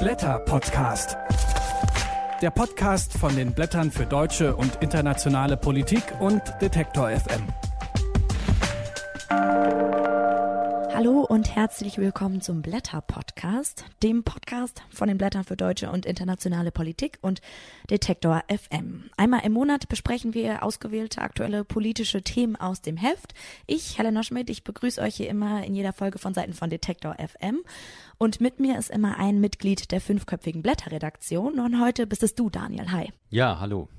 Blätter Podcast. Der Podcast von den Blättern für deutsche und internationale Politik und Detektor FM. Hallo und herzlich willkommen zum Blätter Podcast, dem Podcast von den Blättern für deutsche und internationale Politik und Detektor FM. Einmal im Monat besprechen wir ausgewählte aktuelle politische Themen aus dem Heft. Ich, Helena Schmidt, ich begrüße euch hier immer in jeder Folge von Seiten von Detektor FM und mit mir ist immer ein Mitglied der fünfköpfigen Blätterredaktion und heute bist es du, Daniel. Hi. Ja, hallo.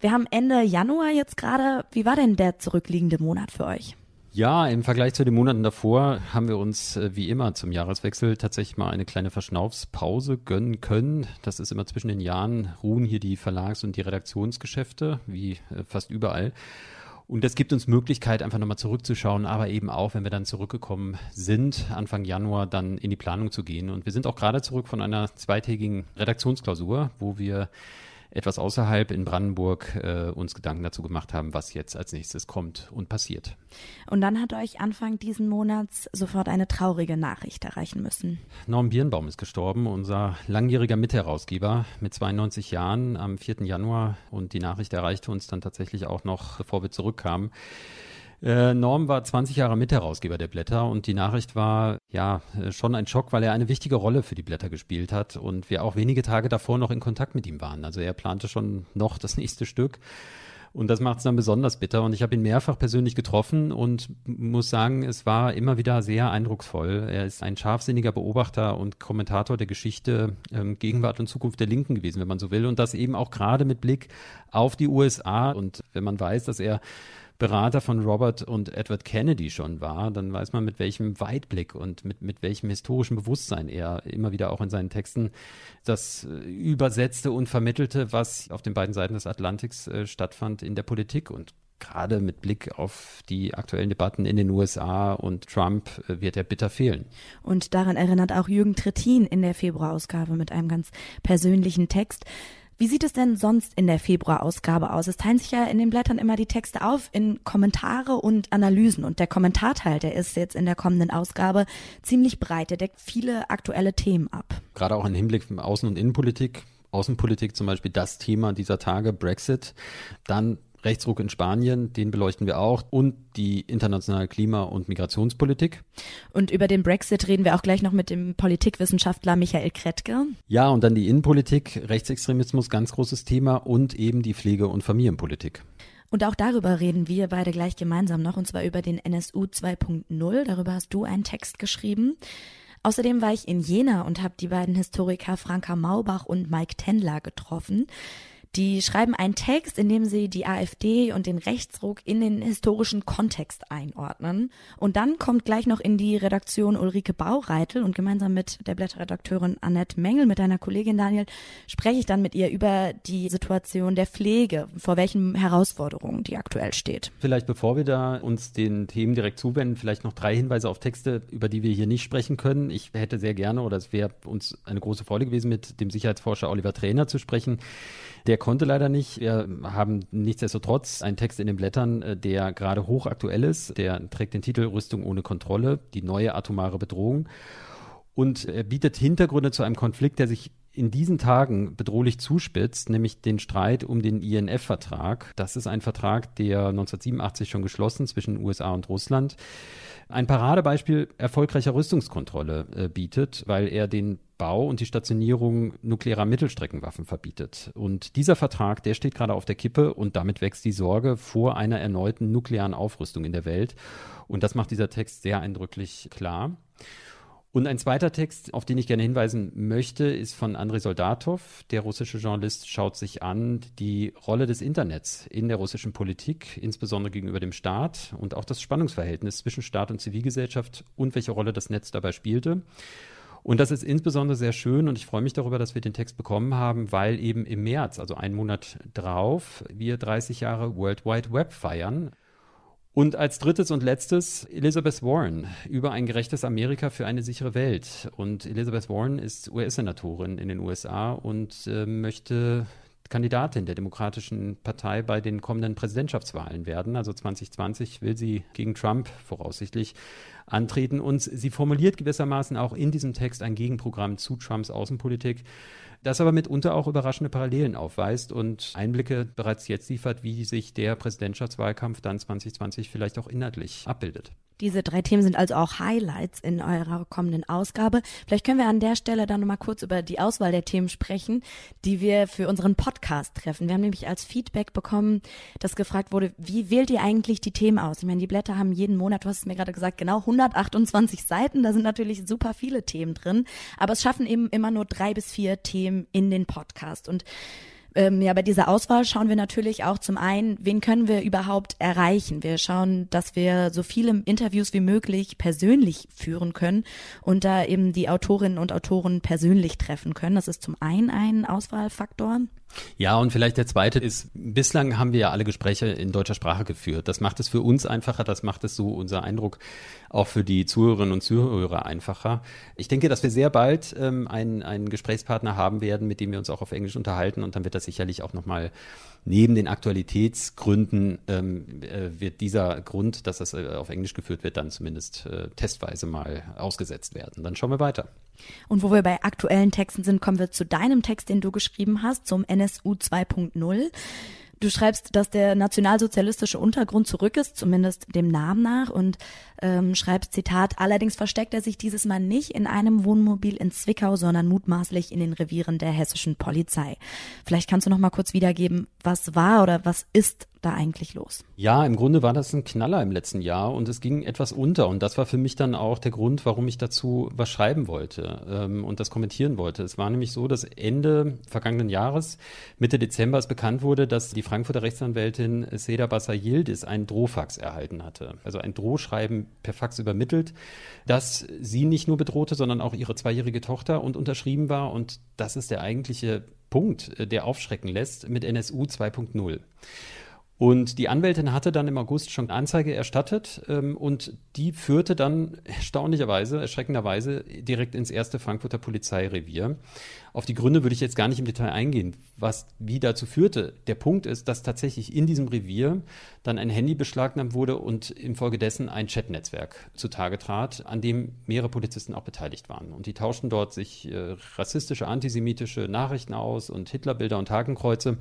Wir haben Ende Januar jetzt gerade. Wie war denn der zurückliegende Monat für euch? Ja, im Vergleich zu den Monaten davor haben wir uns äh, wie immer zum Jahreswechsel tatsächlich mal eine kleine Verschnaufspause gönnen können. Das ist immer zwischen den Jahren, ruhen hier die Verlags- und die Redaktionsgeschäfte, wie äh, fast überall. Und das gibt uns Möglichkeit, einfach nochmal zurückzuschauen, aber eben auch, wenn wir dann zurückgekommen sind, Anfang Januar dann in die Planung zu gehen. Und wir sind auch gerade zurück von einer zweitägigen Redaktionsklausur, wo wir etwas außerhalb in Brandenburg äh, uns Gedanken dazu gemacht haben, was jetzt als nächstes kommt und passiert. Und dann hat euch Anfang diesen Monats sofort eine traurige Nachricht erreichen müssen. Norm Birnbaum ist gestorben, unser langjähriger Mitherausgeber mit 92 Jahren am 4. Januar und die Nachricht erreichte uns dann tatsächlich auch noch, bevor wir zurückkamen. Äh, Norm war 20 Jahre Mitherausgeber der Blätter und die Nachricht war ja äh, schon ein Schock, weil er eine wichtige Rolle für die Blätter gespielt hat und wir auch wenige Tage davor noch in Kontakt mit ihm waren. Also er plante schon noch das nächste Stück. Und das macht es dann besonders bitter. Und ich habe ihn mehrfach persönlich getroffen und muss sagen, es war immer wieder sehr eindrucksvoll. Er ist ein scharfsinniger Beobachter und Kommentator der Geschichte, ähm, Gegenwart und Zukunft der Linken gewesen, wenn man so will. Und das eben auch gerade mit Blick auf die USA. Und wenn man weiß, dass er Berater von Robert und Edward Kennedy schon war, dann weiß man, mit welchem Weitblick und mit, mit welchem historischen Bewusstsein er immer wieder auch in seinen Texten das äh, übersetzte und vermittelte, was auf den beiden Seiten des Atlantiks äh, stattfand in der Politik und gerade mit Blick auf die aktuellen Debatten in den USA und Trump äh, wird er bitter fehlen. Und daran erinnert auch Jürgen Trittin in der Februarausgabe mit einem ganz persönlichen Text. Wie sieht es denn sonst in der Februarausgabe aus? Es teilen sich ja in den Blättern immer die Texte auf in Kommentare und Analysen. Und der Kommentarteil, der ist jetzt in der kommenden Ausgabe ziemlich breit. Der deckt viele aktuelle Themen ab. Gerade auch im Hinblick auf Außen- und Innenpolitik. Außenpolitik zum Beispiel das Thema dieser Tage, Brexit. Dann Rechtsruck in Spanien, den beleuchten wir auch und die internationale Klima- und Migrationspolitik. Und über den Brexit reden wir auch gleich noch mit dem Politikwissenschaftler Michael Kretke. Ja, und dann die Innenpolitik, Rechtsextremismus, ganz großes Thema und eben die Pflege- und Familienpolitik. Und auch darüber reden wir beide gleich gemeinsam noch, und zwar über den NSU 2.0. Darüber hast du einen Text geschrieben. Außerdem war ich in Jena und habe die beiden Historiker Franka Maubach und Mike Tendler getroffen. Die schreiben einen Text, in dem sie die AfD und den Rechtsruck in den historischen Kontext einordnen. Und dann kommt gleich noch in die Redaktion Ulrike Baureitel und gemeinsam mit der Blätterredakteurin Annette Mengel, mit deiner Kollegin Daniel, spreche ich dann mit ihr über die Situation der Pflege, vor welchen Herausforderungen die aktuell steht. Vielleicht bevor wir da uns den Themen direkt zuwenden, vielleicht noch drei Hinweise auf Texte, über die wir hier nicht sprechen können. Ich hätte sehr gerne, oder es wäre uns eine große Freude gewesen, mit dem Sicherheitsforscher Oliver Trainer zu sprechen. Der konnte leider nicht. Wir haben nichtsdestotrotz einen Text in den Blättern, äh, der gerade hochaktuell ist. Der trägt den Titel Rüstung ohne Kontrolle, die neue atomare Bedrohung. Und er bietet Hintergründe zu einem Konflikt, der sich in diesen Tagen bedrohlich zuspitzt, nämlich den Streit um den INF-Vertrag. Das ist ein Vertrag, der 1987 schon geschlossen zwischen USA und Russland ein Paradebeispiel erfolgreicher Rüstungskontrolle äh, bietet, weil er den Bau und die Stationierung nuklearer Mittelstreckenwaffen verbietet. Und dieser Vertrag, der steht gerade auf der Kippe und damit wächst die Sorge vor einer erneuten nuklearen Aufrüstung in der Welt. Und das macht dieser Text sehr eindrücklich klar. Und ein zweiter Text, auf den ich gerne hinweisen möchte, ist von Andrei Soldatov. Der russische Journalist schaut sich an die Rolle des Internets in der russischen Politik, insbesondere gegenüber dem Staat und auch das Spannungsverhältnis zwischen Staat und Zivilgesellschaft und welche Rolle das Netz dabei spielte. Und das ist insbesondere sehr schön und ich freue mich darüber, dass wir den Text bekommen haben, weil eben im März, also einen Monat drauf, wir 30 Jahre World Wide Web feiern. Und als drittes und letztes Elizabeth Warren über ein gerechtes Amerika für eine sichere Welt. Und Elizabeth Warren ist US-Senatorin in den USA und äh, möchte Kandidatin der Demokratischen Partei bei den kommenden Präsidentschaftswahlen werden. Also 2020 will sie gegen Trump voraussichtlich antreten. Und sie formuliert gewissermaßen auch in diesem Text ein Gegenprogramm zu Trumps Außenpolitik das aber mitunter auch überraschende Parallelen aufweist und Einblicke bereits jetzt liefert, wie sich der Präsidentschaftswahlkampf dann 2020 vielleicht auch inhaltlich abbildet. Diese drei Themen sind also auch Highlights in eurer kommenden Ausgabe. Vielleicht können wir an der Stelle dann nochmal kurz über die Auswahl der Themen sprechen, die wir für unseren Podcast treffen. Wir haben nämlich als Feedback bekommen, dass gefragt wurde, wie wählt ihr eigentlich die Themen aus? Ich meine, die Blätter haben jeden Monat, du hast es mir gerade gesagt, genau 128 Seiten. Da sind natürlich super viele Themen drin, aber es schaffen eben immer nur drei bis vier Themen in den Podcast. Und ähm, ja, bei dieser Auswahl schauen wir natürlich auch zum einen, wen können wir überhaupt erreichen. Wir schauen, dass wir so viele Interviews wie möglich persönlich führen können und da eben die Autorinnen und Autoren persönlich treffen können. Das ist zum einen ein Auswahlfaktor. Ja, und vielleicht der zweite ist, bislang haben wir ja alle Gespräche in deutscher Sprache geführt. Das macht es für uns einfacher, das macht es so unser Eindruck auch für die Zuhörerinnen und Zuhörer einfacher. Ich denke, dass wir sehr bald ähm, einen, einen Gesprächspartner haben werden, mit dem wir uns auch auf Englisch unterhalten und dann wird das sicherlich auch nochmal neben den Aktualitätsgründen ähm, äh, wird dieser Grund, dass das äh, auf Englisch geführt wird, dann zumindest äh, testweise mal ausgesetzt werden. Dann schauen wir weiter. Und wo wir bei aktuellen Texten sind, kommen wir zu deinem Text, den du geschrieben hast, zum NSU 2.0. Du schreibst, dass der nationalsozialistische Untergrund zurück ist, zumindest dem Namen nach, und ähm, schreibst Zitat, allerdings versteckt er sich dieses Mal nicht in einem Wohnmobil in Zwickau, sondern mutmaßlich in den Revieren der hessischen Polizei. Vielleicht kannst du noch mal kurz wiedergeben, was war oder was ist da eigentlich los? Ja, im Grunde war das ein Knaller im letzten Jahr und es ging etwas unter. Und das war für mich dann auch der Grund, warum ich dazu was schreiben wollte ähm, und das kommentieren wollte. Es war nämlich so, dass Ende vergangenen Jahres, Mitte Dezember, es bekannt wurde, dass die Frankfurter Rechtsanwältin Seda Bassa Yildiz einen Drohfax erhalten hatte. Also ein Drohschreiben per Fax übermittelt, dass sie nicht nur bedrohte, sondern auch ihre zweijährige Tochter und unterschrieben war. Und das ist der eigentliche Punkt, äh, der aufschrecken lässt mit NSU 2.0. Und die Anwältin hatte dann im August schon Anzeige erstattet ähm, und die führte dann erstaunlicherweise, erschreckenderweise direkt ins erste Frankfurter Polizeirevier. Auf die Gründe würde ich jetzt gar nicht im Detail eingehen, was wie dazu führte. Der Punkt ist, dass tatsächlich in diesem Revier dann ein Handy beschlagnahmt wurde und infolgedessen ein Chatnetzwerk zutage trat, an dem mehrere Polizisten auch beteiligt waren. Und die tauschten dort sich äh, rassistische, antisemitische Nachrichten aus und Hitlerbilder und Hakenkreuze.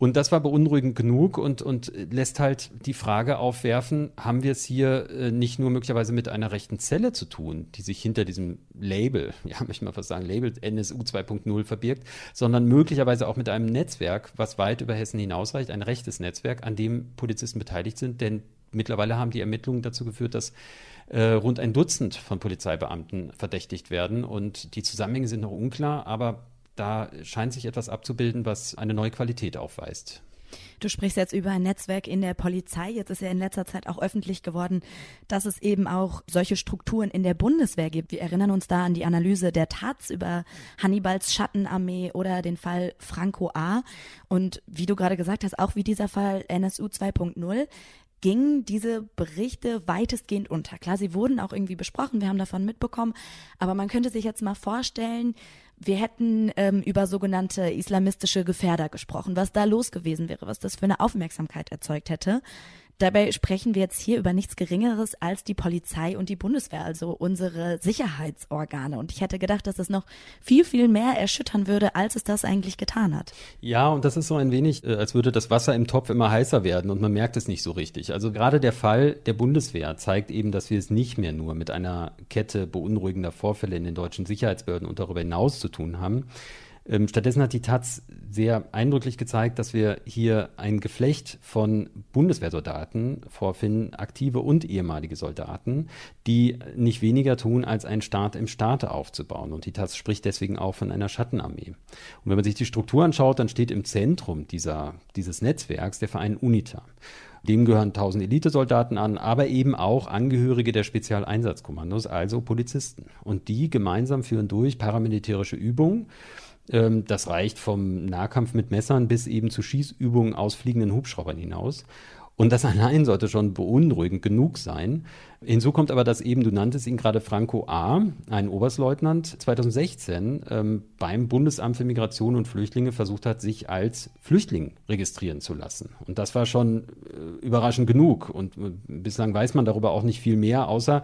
Und das war beunruhigend genug und, und lässt halt die Frage aufwerfen, haben wir es hier äh, nicht nur möglicherweise mit einer rechten Zelle zu tun, die sich hinter diesem Label, ja, möchte mal fast sagen, Label NSU 2.0 verbirgt, sondern möglicherweise auch mit einem Netzwerk, was weit über Hessen hinausreicht, ein rechtes Netzwerk, an dem Polizisten beteiligt sind, denn mittlerweile haben die Ermittlungen dazu geführt, dass äh, rund ein Dutzend von Polizeibeamten verdächtigt werden. Und die Zusammenhänge sind noch unklar, aber da scheint sich etwas abzubilden, was eine neue Qualität aufweist. Du sprichst jetzt über ein Netzwerk in der Polizei. Jetzt ist ja in letzter Zeit auch öffentlich geworden, dass es eben auch solche Strukturen in der Bundeswehr gibt. Wir erinnern uns da an die Analyse der Taz über Hannibals Schattenarmee oder den Fall Franco A. Und wie du gerade gesagt hast, auch wie dieser Fall NSU 2.0 gingen diese Berichte weitestgehend unter. Klar, sie wurden auch irgendwie besprochen, wir haben davon mitbekommen, aber man könnte sich jetzt mal vorstellen, wir hätten ähm, über sogenannte islamistische Gefährder gesprochen, was da los gewesen wäre, was das für eine Aufmerksamkeit erzeugt hätte. Dabei sprechen wir jetzt hier über nichts Geringeres als die Polizei und die Bundeswehr, also unsere Sicherheitsorgane. Und ich hätte gedacht, dass es noch viel, viel mehr erschüttern würde, als es das eigentlich getan hat. Ja, und das ist so ein wenig, äh, als würde das Wasser im Topf immer heißer werden und man merkt es nicht so richtig. Also gerade der Fall der Bundeswehr zeigt eben, dass wir es nicht mehr nur mit einer Kette beunruhigender Vorfälle in den deutschen Sicherheitsbehörden und darüber hinaus zu tun haben. Ähm, stattdessen hat die Taz sehr eindrücklich gezeigt, dass wir hier ein Geflecht von Bundeswehrsoldaten vorfinden, aktive und ehemalige Soldaten, die nicht weniger tun, als einen Staat im Staate aufzubauen. Und die Taz spricht deswegen auch von einer Schattenarmee. Und wenn man sich die Struktur anschaut, dann steht im Zentrum dieser, dieses Netzwerks der Verein UNITA. Dem gehören 1000 Elitesoldaten an, aber eben auch Angehörige der Spezialeinsatzkommandos, also Polizisten. Und die gemeinsam führen durch paramilitärische Übungen ähm, das reicht vom Nahkampf mit Messern bis eben zu Schießübungen aus fliegenden Hubschraubern hinaus. Und das allein sollte schon beunruhigend genug sein. Hinzu kommt aber, dass eben, du nanntest ihn gerade Franco A., ein Oberstleutnant, 2016 ähm, beim Bundesamt für Migration und Flüchtlinge versucht hat, sich als Flüchtling registrieren zu lassen. Und das war schon äh, überraschend genug. Und äh, bislang weiß man darüber auch nicht viel mehr, außer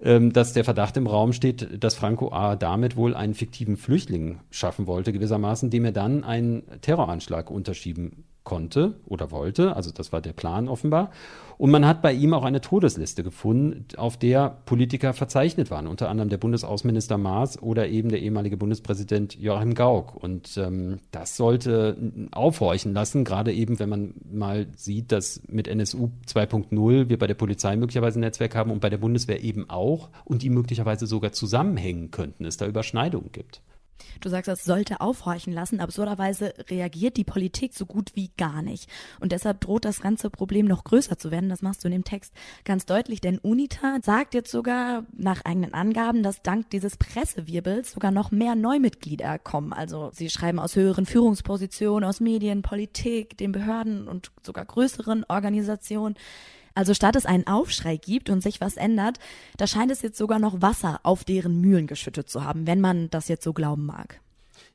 ähm, dass der Verdacht im Raum steht, dass Franco A. damit wohl einen fiktiven Flüchtling schaffen wollte, gewissermaßen, dem er dann einen Terroranschlag unterschieben konnte oder wollte. Also das war der Plan offenbar. Und man hat bei ihm auch eine Todesliste gefunden, auf der Politiker verzeichnet waren, unter anderem der Bundesaußenminister Maas oder eben der ehemalige Bundespräsident Joachim Gauck. Und ähm, das sollte aufhorchen lassen, gerade eben, wenn man mal sieht, dass mit NSU 2.0 wir bei der Polizei möglicherweise ein Netzwerk haben und bei der Bundeswehr eben auch und die möglicherweise sogar zusammenhängen könnten, es da Überschneidungen gibt. Du sagst, das sollte aufhorchen lassen. Absurderweise reagiert die Politik so gut wie gar nicht. Und deshalb droht das ganze Problem noch größer zu werden. Das machst du in dem Text ganz deutlich. Denn UNITA sagt jetzt sogar nach eigenen Angaben, dass dank dieses Pressewirbels sogar noch mehr Neumitglieder kommen. Also sie schreiben aus höheren Führungspositionen, aus Medien, Politik, den Behörden und sogar größeren Organisationen. Also statt es einen Aufschrei gibt und sich was ändert, da scheint es jetzt sogar noch Wasser auf deren Mühlen geschüttet zu haben, wenn man das jetzt so glauben mag.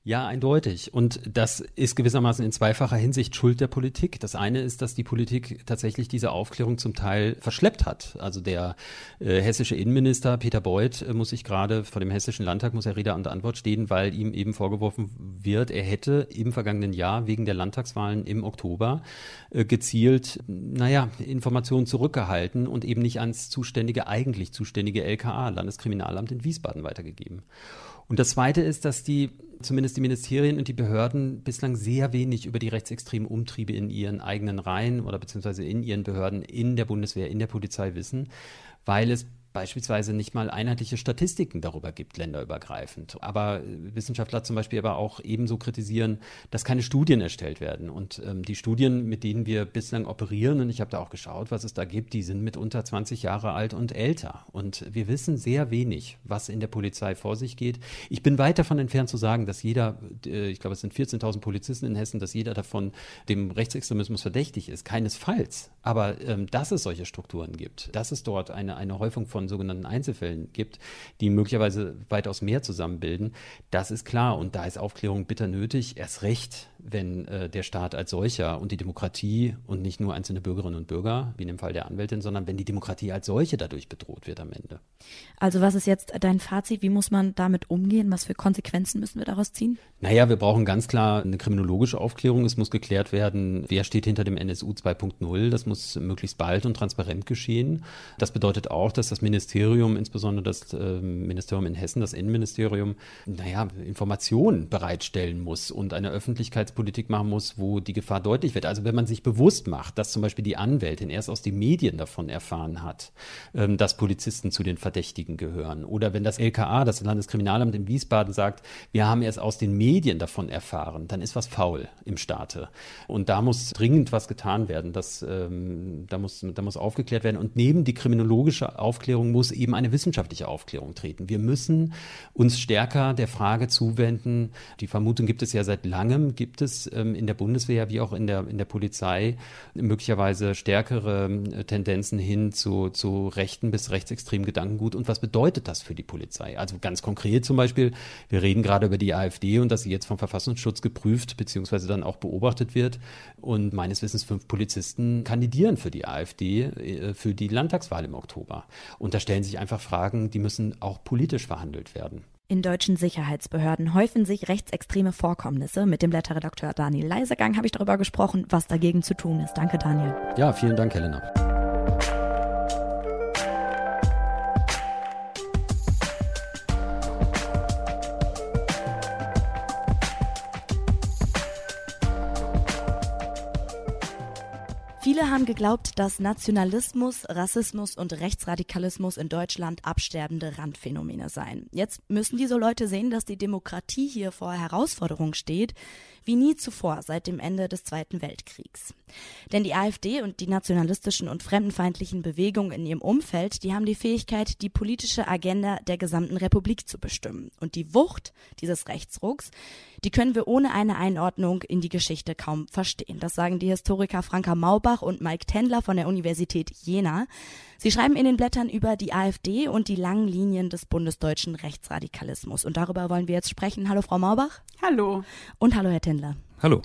Ja, eindeutig. Und das ist gewissermaßen in zweifacher Hinsicht Schuld der Politik. Das eine ist, dass die Politik tatsächlich diese Aufklärung zum Teil verschleppt hat. Also der äh, hessische Innenminister Peter Beuth äh, muss sich gerade vor dem hessischen Landtag, muss er Rede und Antwort stehen, weil ihm eben vorgeworfen wird, er hätte im vergangenen Jahr wegen der Landtagswahlen im Oktober äh, gezielt, naja, Informationen zurückgehalten und eben nicht ans zuständige, eigentlich zuständige LKA, Landeskriminalamt in Wiesbaden weitergegeben. Und das Zweite ist, dass die, zumindest die Ministerien und die Behörden bislang sehr wenig über die rechtsextremen Umtriebe in ihren eigenen Reihen oder beziehungsweise in ihren Behörden, in der Bundeswehr, in der Polizei wissen, weil es beispielsweise nicht mal einheitliche Statistiken darüber gibt, länderübergreifend. Aber Wissenschaftler zum Beispiel aber auch ebenso kritisieren, dass keine Studien erstellt werden. Und ähm, die Studien, mit denen wir bislang operieren, und ich habe da auch geschaut, was es da gibt, die sind mitunter 20 Jahre alt und älter. Und wir wissen sehr wenig, was in der Polizei vor sich geht. Ich bin weit davon entfernt zu sagen, dass jeder, äh, ich glaube, es sind 14.000 Polizisten in Hessen, dass jeder davon dem Rechtsextremismus verdächtig ist. Keinesfalls. Aber ähm, dass es solche Strukturen gibt, dass es dort eine, eine Häufung von von sogenannten Einzelfällen gibt, die möglicherweise weitaus mehr zusammenbilden, das ist klar. Und da ist Aufklärung bitter nötig, erst recht, wenn äh, der Staat als solcher und die Demokratie und nicht nur einzelne Bürgerinnen und Bürger, wie in dem Fall der Anwältin, sondern wenn die Demokratie als solche dadurch bedroht wird am Ende. Also was ist jetzt dein Fazit? Wie muss man damit umgehen? Was für Konsequenzen müssen wir daraus ziehen? Naja, wir brauchen ganz klar eine kriminologische Aufklärung. Es muss geklärt werden, wer steht hinter dem NSU 2.0. Das muss möglichst bald und transparent geschehen. Das bedeutet auch, dass das Ministerium, insbesondere das äh, Ministerium in Hessen, das Innenministerium, naja, Informationen bereitstellen muss und eine Öffentlichkeitspolitik machen muss, wo die Gefahr deutlich wird. Also wenn man sich bewusst macht, dass zum Beispiel die Anwältin erst aus den Medien davon erfahren hat, ähm, dass Polizisten zu den Verdächtigen gehören. Oder wenn das LKA, das Landeskriminalamt in Wiesbaden sagt, wir haben erst aus den Medien davon erfahren, dann ist was faul im Staate. Und da muss dringend was getan werden. Das, ähm, da, muss, da muss aufgeklärt werden. Und neben die kriminologische Aufklärung Aufklärung muss eben eine wissenschaftliche Aufklärung treten. Wir müssen uns stärker der Frage zuwenden. Die Vermutung gibt es ja seit langem, gibt es ähm, in der Bundeswehr wie auch in der, in der Polizei möglicherweise stärkere äh, Tendenzen hin zu, zu rechten bis rechtsextremen Gedankengut. Und was bedeutet das für die Polizei? Also ganz konkret zum Beispiel, wir reden gerade über die AfD und dass sie jetzt vom Verfassungsschutz geprüft bzw. dann auch beobachtet wird. Und meines Wissens fünf Polizisten kandidieren für die AfD äh, für die Landtagswahl im Oktober. Und und da stellen sich einfach Fragen, die müssen auch politisch verhandelt werden. In deutschen Sicherheitsbehörden häufen sich rechtsextreme Vorkommnisse. Mit dem Blätterredakteur Daniel Leisegang habe ich darüber gesprochen, was dagegen zu tun ist. Danke, Daniel. Ja, vielen Dank, Helena. Haben geglaubt, dass Nationalismus, Rassismus und Rechtsradikalismus in Deutschland absterbende Randphänomene seien. Jetzt müssen diese Leute sehen, dass die Demokratie hier vor Herausforderungen steht, wie nie zuvor seit dem Ende des Zweiten Weltkriegs. Denn die AfD und die nationalistischen und fremdenfeindlichen Bewegungen in ihrem Umfeld, die haben die Fähigkeit, die politische Agenda der gesamten Republik zu bestimmen. Und die Wucht dieses Rechtsrucks, die können wir ohne eine Einordnung in die Geschichte kaum verstehen. Das sagen die Historiker Franka Maubach und Mike Tendler von der Universität Jena. Sie schreiben in den Blättern über die AfD und die langen Linien des bundesdeutschen Rechtsradikalismus. Und darüber wollen wir jetzt sprechen. Hallo, Frau Maubach. Hallo. Und hallo, Herr Tendler. Hallo.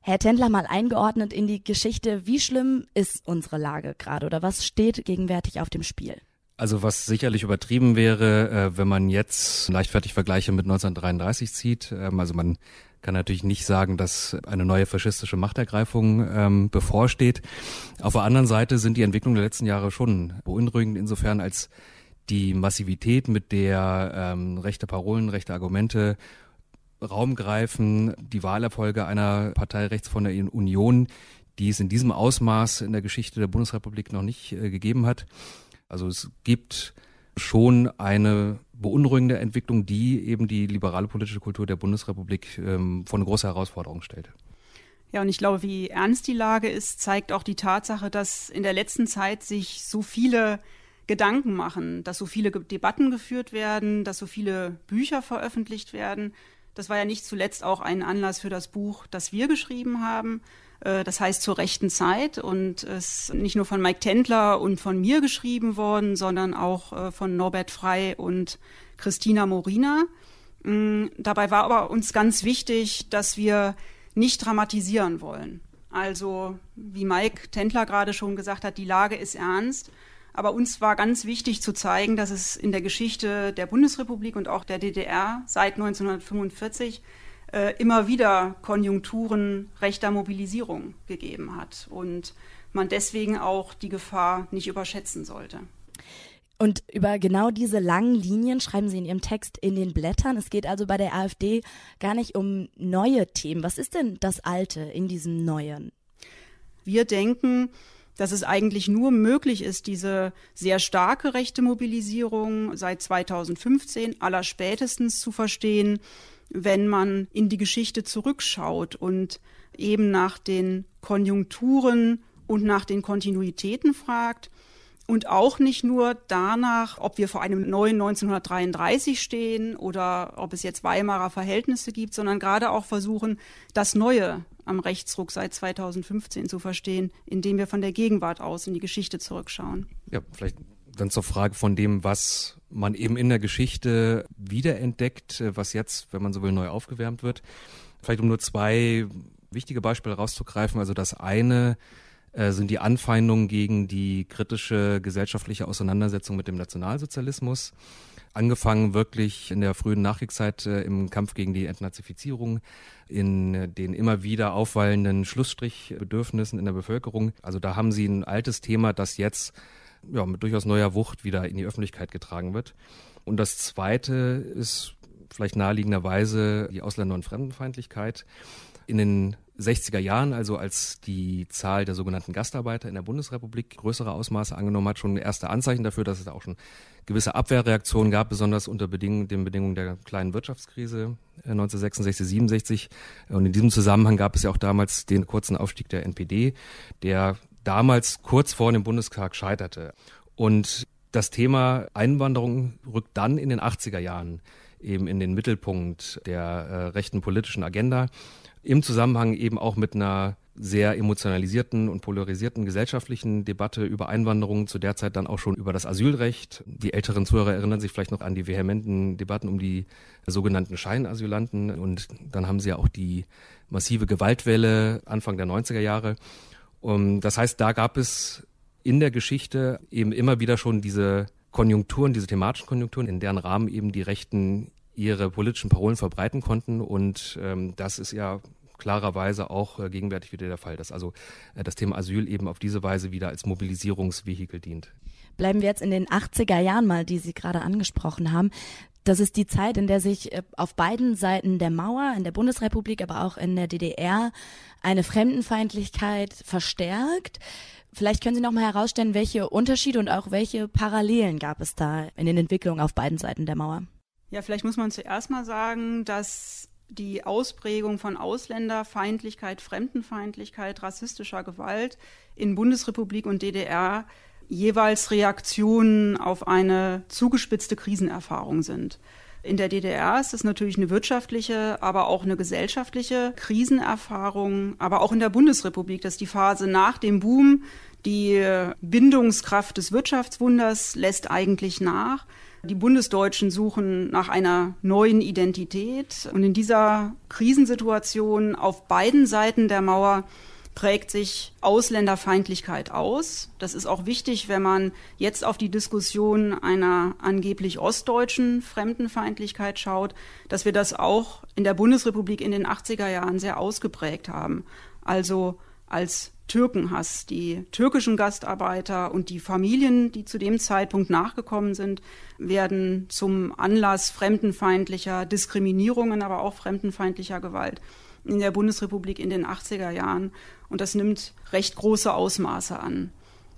Herr Tendler, mal eingeordnet in die Geschichte, wie schlimm ist unsere Lage gerade oder was steht gegenwärtig auf dem Spiel? Also was sicherlich übertrieben wäre, äh, wenn man jetzt leichtfertig Vergleiche mit 1933 zieht. Ähm, also man kann natürlich nicht sagen, dass eine neue faschistische Machtergreifung ähm, bevorsteht. Auf der anderen Seite sind die Entwicklungen der letzten Jahre schon beunruhigend insofern, als die Massivität, mit der ähm, rechte Parolen, rechte Argumente Raum greifen, die Wahlerfolge einer Partei rechts von der Union, die es in diesem Ausmaß in der Geschichte der Bundesrepublik noch nicht äh, gegeben hat. Also es gibt schon eine beunruhigende Entwicklung, die eben die liberale politische Kultur der Bundesrepublik ähm, vor eine große Herausforderung stellt. Ja, und ich glaube, wie ernst die Lage ist, zeigt auch die Tatsache, dass in der letzten Zeit sich so viele Gedanken machen, dass so viele Debatten geführt werden, dass so viele Bücher veröffentlicht werden. Das war ja nicht zuletzt auch ein Anlass für das Buch, das wir geschrieben haben, äh, das heißt zur rechten Zeit und ist nicht nur von Mike Tendler und von mir geschrieben worden, sondern auch äh, von Norbert Frey und Christina Morina. Mm, dabei war aber uns ganz wichtig, dass wir nicht dramatisieren wollen. Also, wie Mike Tendler gerade schon gesagt hat, die Lage ist ernst. Aber uns war ganz wichtig zu zeigen, dass es in der Geschichte der Bundesrepublik und auch der DDR seit 1945 äh, immer wieder Konjunkturen rechter Mobilisierung gegeben hat und man deswegen auch die Gefahr nicht überschätzen sollte. Und über genau diese langen Linien schreiben Sie in Ihrem Text in den Blättern. Es geht also bei der AfD gar nicht um neue Themen. Was ist denn das Alte in diesem Neuen? Wir denken, dass es eigentlich nur möglich ist, diese sehr starke rechte Mobilisierung seit 2015 allerspätestens zu verstehen, wenn man in die Geschichte zurückschaut und eben nach den Konjunkturen und nach den Kontinuitäten fragt und auch nicht nur danach, ob wir vor einem neuen 1933 stehen oder ob es jetzt Weimarer Verhältnisse gibt, sondern gerade auch versuchen, das Neue am Rechtsruck seit 2015 zu verstehen, indem wir von der Gegenwart aus in die Geschichte zurückschauen. Ja, vielleicht dann zur Frage von dem, was man eben in der Geschichte wiederentdeckt, äh, was jetzt, wenn man so will, neu aufgewärmt wird. Vielleicht um nur zwei wichtige Beispiele rauszugreifen. Also das eine äh, sind die Anfeindungen gegen die kritische gesellschaftliche Auseinandersetzung mit dem Nationalsozialismus. Angefangen wirklich in der frühen Nachkriegszeit äh, im Kampf gegen die Entnazifizierung, in den immer wieder aufwallenden Schlussstrichbedürfnissen in der Bevölkerung. Also da haben sie ein altes Thema, das jetzt ja, mit durchaus neuer Wucht wieder in die Öffentlichkeit getragen wird. Und das Zweite ist vielleicht naheliegenderweise die Ausländer- und Fremdenfeindlichkeit. In den 60er Jahren, also als die Zahl der sogenannten Gastarbeiter in der Bundesrepublik größere Ausmaße angenommen hat, schon erste Anzeichen dafür, dass es da auch schon gewisse Abwehrreaktionen gab, besonders unter Bedingungen, den Bedingungen der kleinen Wirtschaftskrise 1966, äh, 67. Und in diesem Zusammenhang gab es ja auch damals den kurzen Aufstieg der NPD, der damals kurz vor dem Bundestag scheiterte. Und das Thema Einwanderung rückt dann in den 80er Jahren eben in den Mittelpunkt der äh, rechten politischen Agenda. Im Zusammenhang eben auch mit einer sehr emotionalisierten und polarisierten gesellschaftlichen Debatte über Einwanderung, zu der Zeit dann auch schon über das Asylrecht. Die älteren Zuhörer erinnern sich vielleicht noch an die vehementen Debatten um die sogenannten Scheinasylanten und dann haben sie ja auch die massive Gewaltwelle Anfang der 90er Jahre. Um, das heißt, da gab es in der Geschichte eben immer wieder schon diese Konjunkturen, diese thematischen Konjunkturen, in deren Rahmen eben die Rechten ihre politischen Parolen verbreiten konnten. Und ähm, das ist ja klarerweise auch äh, gegenwärtig wieder der Fall, dass also äh, das Thema Asyl eben auf diese Weise wieder als Mobilisierungsvehikel dient. Bleiben wir jetzt in den 80er Jahren mal, die Sie gerade angesprochen haben. Das ist die Zeit, in der sich äh, auf beiden Seiten der Mauer, in der Bundesrepublik, aber auch in der DDR, eine Fremdenfeindlichkeit verstärkt. Vielleicht können Sie noch mal herausstellen, welche Unterschiede und auch welche Parallelen gab es da in den Entwicklungen auf beiden Seiten der Mauer? Ja, vielleicht muss man zuerst mal sagen, dass die Ausprägung von Ausländerfeindlichkeit, Fremdenfeindlichkeit, rassistischer Gewalt in Bundesrepublik und DDR jeweils Reaktionen auf eine zugespitzte Krisenerfahrung sind. In der DDR ist es natürlich eine wirtschaftliche, aber auch eine gesellschaftliche Krisenerfahrung. Aber auch in der Bundesrepublik, dass die Phase nach dem Boom, die Bindungskraft des Wirtschaftswunders lässt eigentlich nach. Die Bundesdeutschen suchen nach einer neuen Identität. Und in dieser Krisensituation auf beiden Seiten der Mauer prägt sich Ausländerfeindlichkeit aus. Das ist auch wichtig, wenn man jetzt auf die Diskussion einer angeblich ostdeutschen Fremdenfeindlichkeit schaut, dass wir das auch in der Bundesrepublik in den 80er Jahren sehr ausgeprägt haben. Also als Türkenhass. Die türkischen Gastarbeiter und die Familien, die zu dem Zeitpunkt nachgekommen sind, werden zum Anlass fremdenfeindlicher Diskriminierungen, aber auch fremdenfeindlicher Gewalt in der Bundesrepublik in den 80er Jahren. Und das nimmt recht große Ausmaße an.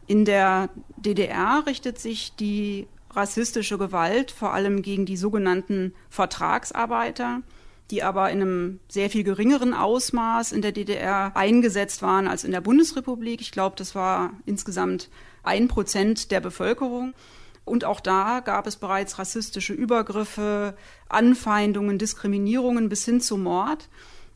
In der DDR richtet sich die rassistische Gewalt vor allem gegen die sogenannten Vertragsarbeiter, die aber in einem sehr viel geringeren Ausmaß in der DDR eingesetzt waren als in der Bundesrepublik. Ich glaube, das war insgesamt ein Prozent der Bevölkerung. Und auch da gab es bereits rassistische Übergriffe, Anfeindungen, Diskriminierungen bis hin zu Mord.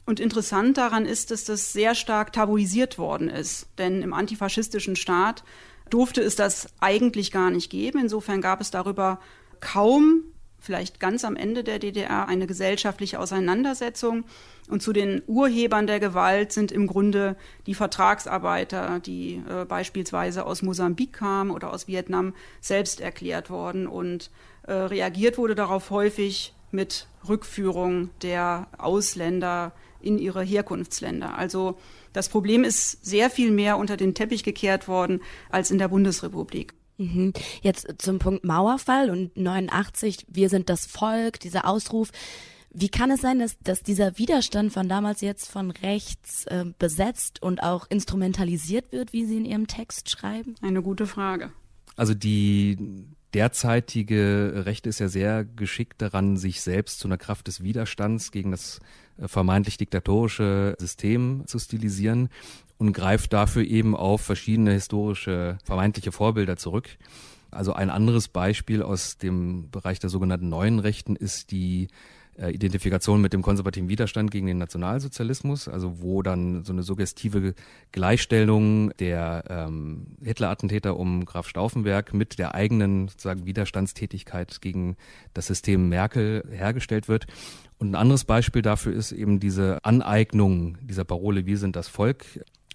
Und interessant daran ist, dass das sehr stark tabuisiert worden ist. Denn im antifaschistischen Staat durfte es das eigentlich gar nicht geben. Insofern gab es darüber kaum, vielleicht ganz am Ende der DDR, eine gesellschaftliche Auseinandersetzung. Und zu den Urhebern der Gewalt sind im Grunde die Vertragsarbeiter, die äh, beispielsweise aus Mosambik kamen oder aus Vietnam, selbst erklärt worden. Und äh, reagiert wurde darauf häufig mit Rückführung der Ausländer in ihre Herkunftsländer. Also das Problem ist sehr viel mehr unter den Teppich gekehrt worden als in der Bundesrepublik. Mhm. Jetzt zum Punkt Mauerfall und 89, wir sind das Volk, dieser Ausruf. Wie kann es sein, dass, dass dieser Widerstand von damals jetzt von rechts äh, besetzt und auch instrumentalisiert wird, wie Sie in Ihrem Text schreiben? Eine gute Frage. Also die derzeitige Rechte ist ja sehr geschickt daran, sich selbst zu einer Kraft des Widerstands gegen das äh, vermeintlich diktatorische System zu stilisieren und greift dafür eben auf verschiedene historische vermeintliche Vorbilder zurück. Also ein anderes Beispiel aus dem Bereich der sogenannten neuen Rechten ist die äh, Identifikation mit dem konservativen Widerstand gegen den Nationalsozialismus, also wo dann so eine suggestive Gleichstellung der ähm, Hitler-Attentäter um Graf Stauffenberg mit der eigenen sozusagen Widerstandstätigkeit gegen das System Merkel hergestellt wird. Und ein anderes Beispiel dafür ist eben diese Aneignung dieser Parole, wir sind das Volk,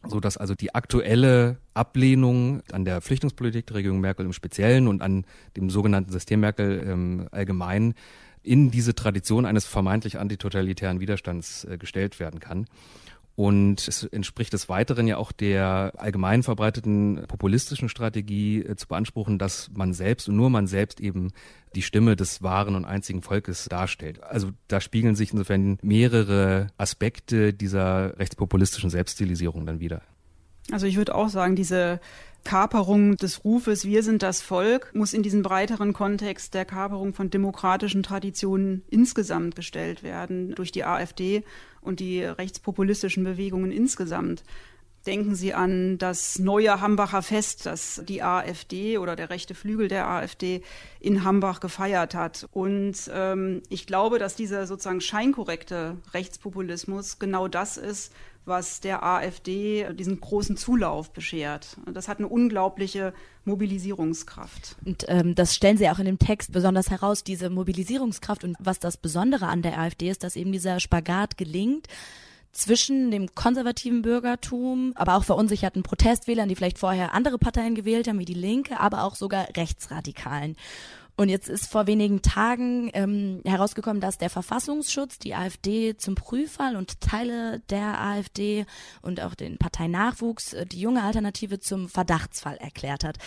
so dass also die aktuelle Ablehnung an der Flüchtlingspolitik der Regierung Merkel im Speziellen und an dem sogenannten System Merkel im Allgemeinen in diese Tradition eines vermeintlich antitotalitären Widerstands äh, gestellt werden kann. Und es entspricht des Weiteren ja auch der allgemein verbreiteten populistischen Strategie äh, zu beanspruchen, dass man selbst und nur man selbst eben die Stimme des wahren und einzigen Volkes darstellt. Also da spiegeln sich insofern mehrere Aspekte dieser rechtspopulistischen Selbststilisierung dann wieder. Also ich würde auch sagen, diese Kaperung des Rufes Wir sind das Volk muss in diesen breiteren Kontext der Kaperung von demokratischen Traditionen insgesamt gestellt werden durch die AfD und die rechtspopulistischen Bewegungen insgesamt. Denken Sie an das neue Hambacher Fest, das die AfD oder der rechte Flügel der AfD in Hambach gefeiert hat. Und ähm, ich glaube, dass dieser sozusagen scheinkorrekte Rechtspopulismus genau das ist, was der AfD diesen großen Zulauf beschert. Das hat eine unglaubliche Mobilisierungskraft. Und ähm, das stellen Sie auch in dem Text besonders heraus, diese Mobilisierungskraft. Und was das Besondere an der AfD ist, dass eben dieser Spagat gelingt zwischen dem konservativen Bürgertum, aber auch verunsicherten Protestwählern, die vielleicht vorher andere Parteien gewählt haben, wie die Linke, aber auch sogar Rechtsradikalen. Und jetzt ist vor wenigen Tagen ähm, herausgekommen, dass der Verfassungsschutz die AfD zum Prüffall und Teile der AfD und auch den Parteinachwuchs, äh, die junge Alternative zum Verdachtsfall erklärt hat.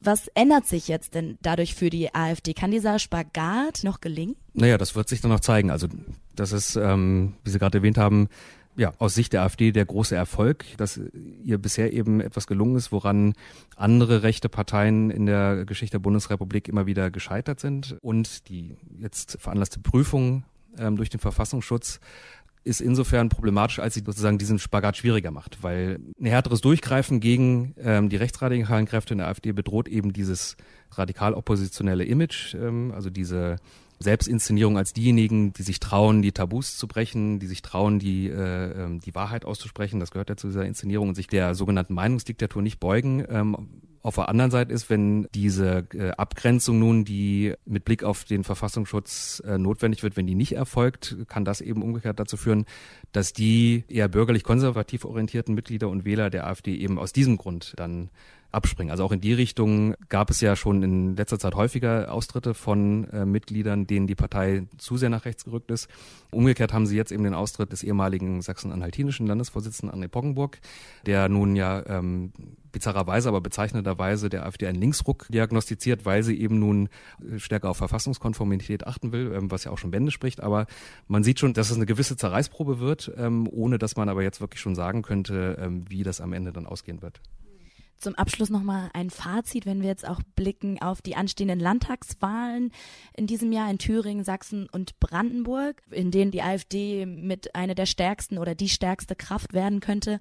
Was ändert sich jetzt denn dadurch für die AfD? Kann dieser Spagat noch gelingen? Naja, das wird sich dann noch zeigen. Also das ist, ähm, wie Sie gerade erwähnt haben, ja, aus Sicht der AfD der große Erfolg, dass ihr bisher eben etwas gelungen ist, woran andere rechte Parteien in der Geschichte der Bundesrepublik immer wieder gescheitert sind. Und die jetzt veranlasste Prüfung ähm, durch den Verfassungsschutz ist insofern problematisch, als sie sozusagen diesen Spagat schwieriger macht, weil ein härteres Durchgreifen gegen ähm, die rechtsradikalen Kräfte in der AfD bedroht eben dieses radikal oppositionelle Image, ähm, also diese Selbstinszenierung als diejenigen, die sich trauen, die Tabus zu brechen, die sich trauen, die, äh, ähm, die Wahrheit auszusprechen. Das gehört ja zu dieser Inszenierung und sich der sogenannten Meinungsdiktatur nicht beugen. Ähm, auf der anderen Seite ist, wenn diese äh, Abgrenzung nun, die mit Blick auf den Verfassungsschutz äh, notwendig wird, wenn die nicht erfolgt, kann das eben umgekehrt dazu führen, dass die eher bürgerlich-konservativ orientierten Mitglieder und Wähler der AfD eben aus diesem Grund dann abspringen. Also auch in die Richtung gab es ja schon in letzter Zeit häufiger Austritte von äh, Mitgliedern, denen die Partei zu sehr nach rechts gerückt ist. Umgekehrt haben sie jetzt eben den Austritt des ehemaligen sachsen-anhaltinischen Landesvorsitzenden André Poggenburg, der nun ja ähm, bizarrerweise, aber bezeichnenderweise der AfD einen Linksruck diagnostiziert, weil sie eben nun äh, stärker auf Verfassungskonformität achten will, ähm, was ja auch schon Bände spricht. Aber man sieht schon, dass es eine gewisse Zerreißprobe wird, ähm, ohne dass man aber jetzt wirklich schon sagen könnte, ähm, wie das am Ende dann ausgehen wird. Zum Abschluss nochmal ein Fazit, wenn wir jetzt auch blicken auf die anstehenden Landtagswahlen in diesem Jahr in Thüringen, Sachsen und Brandenburg, in denen die AfD mit einer der stärksten oder die stärkste Kraft werden könnte.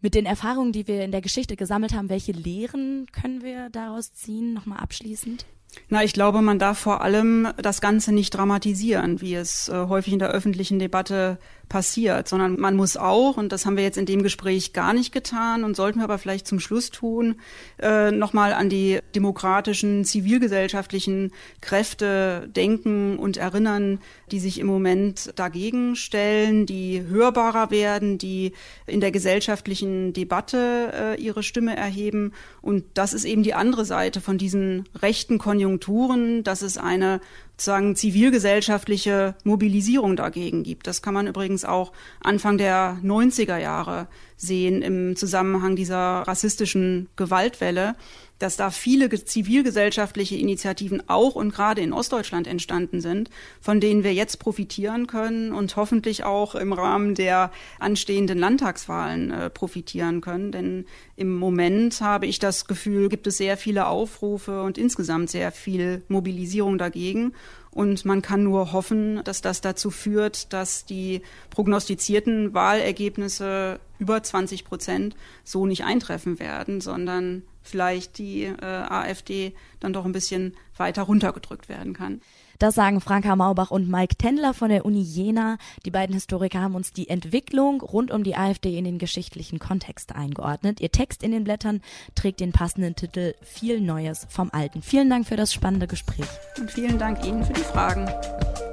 Mit den Erfahrungen, die wir in der Geschichte gesammelt haben, welche Lehren können wir daraus ziehen? Nochmal abschließend. Na, ich glaube, man darf vor allem das Ganze nicht dramatisieren, wie es äh, häufig in der öffentlichen Debatte passiert, sondern man muss auch, und das haben wir jetzt in dem Gespräch gar nicht getan und sollten wir aber vielleicht zum Schluss tun, äh, nochmal an die demokratischen, zivilgesellschaftlichen Kräfte denken und erinnern, die sich im Moment dagegen stellen, die hörbarer werden, die in der gesellschaftlichen Debatte äh, ihre Stimme erheben. Und das ist eben die andere Seite von diesen rechten Konjunkturen, dass es eine sozusagen zivilgesellschaftliche Mobilisierung dagegen gibt. Das kann man übrigens auch Anfang der 90er Jahre sehen im Zusammenhang dieser rassistischen Gewaltwelle, dass da viele zivilgesellschaftliche Initiativen auch und gerade in Ostdeutschland entstanden sind, von denen wir jetzt profitieren können und hoffentlich auch im Rahmen der anstehenden Landtagswahlen äh, profitieren können. Denn im Moment habe ich das Gefühl, gibt es sehr viele Aufrufe und insgesamt sehr viel Mobilisierung dagegen. Und man kann nur hoffen, dass das dazu führt, dass die prognostizierten Wahlergebnisse über 20 Prozent so nicht eintreffen werden, sondern vielleicht die äh, AfD dann doch ein bisschen weiter runtergedrückt werden kann. Das sagen Franka Maubach und Mike Tendler von der Uni Jena. Die beiden Historiker haben uns die Entwicklung rund um die AfD in den geschichtlichen Kontext eingeordnet. Ihr Text in den Blättern trägt den passenden Titel Viel Neues vom Alten. Vielen Dank für das spannende Gespräch. Und vielen Dank Ihnen für die Fragen.